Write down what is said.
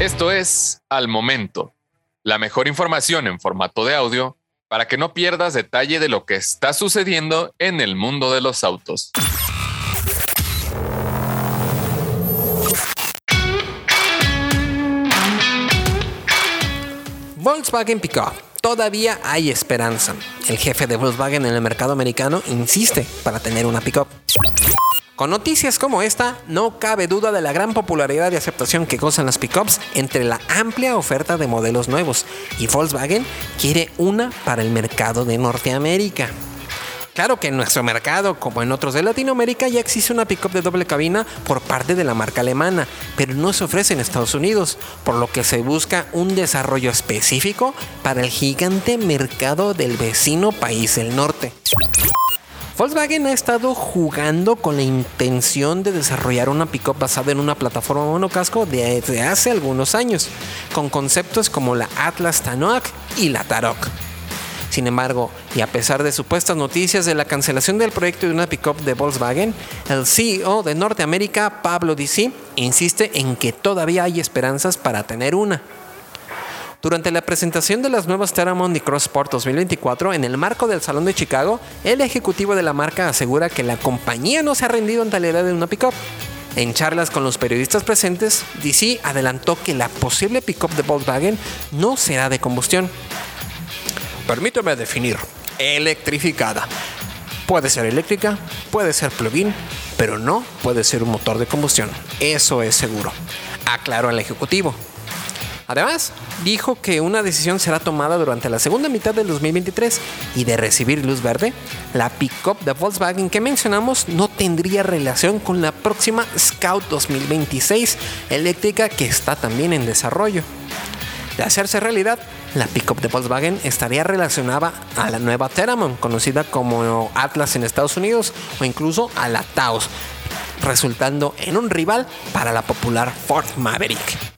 Esto es Al Momento, la mejor información en formato de audio para que no pierdas detalle de lo que está sucediendo en el mundo de los autos. Volkswagen Pickup. Todavía hay esperanza. El jefe de Volkswagen en el mercado americano insiste para tener una pickup. Con noticias como esta, no cabe duda de la gran popularidad y aceptación que gozan las pickups entre la amplia oferta de modelos nuevos, y Volkswagen quiere una para el mercado de Norteamérica. Claro que en nuestro mercado, como en otros de Latinoamérica, ya existe una pickup de doble cabina por parte de la marca alemana, pero no se ofrece en Estados Unidos, por lo que se busca un desarrollo específico para el gigante mercado del vecino país del norte. Volkswagen ha estado jugando con la intención de desarrollar una pickup basada en una plataforma monocasco desde hace algunos años, con conceptos como la Atlas Tanoak y la Tarok. Sin embargo, y a pesar de supuestas noticias de la cancelación del proyecto de una pickup de Volkswagen, el CEO de Norteamérica, Pablo DC, insiste en que todavía hay esperanzas para tener una. Durante la presentación de las nuevas Terramond y Crossport 2024 en el marco del Salón de Chicago, el ejecutivo de la marca asegura que la compañía no se ha rendido ante la idea de una pickup. En charlas con los periodistas presentes, DC adelantó que la posible pickup de Volkswagen no será de combustión. Permíteme definir, electrificada. Puede ser eléctrica, puede ser plug-in, pero no puede ser un motor de combustión. Eso es seguro. Aclaró el ejecutivo. Además, dijo que una decisión será tomada durante la segunda mitad del 2023 y de recibir luz verde, la pickup de Volkswagen que mencionamos no tendría relación con la próxima Scout 2026 eléctrica que está también en desarrollo. De hacerse realidad, la pickup de Volkswagen estaría relacionada a la nueva Teramon, conocida como Atlas en Estados Unidos, o incluso a la Taos, resultando en un rival para la popular Ford Maverick.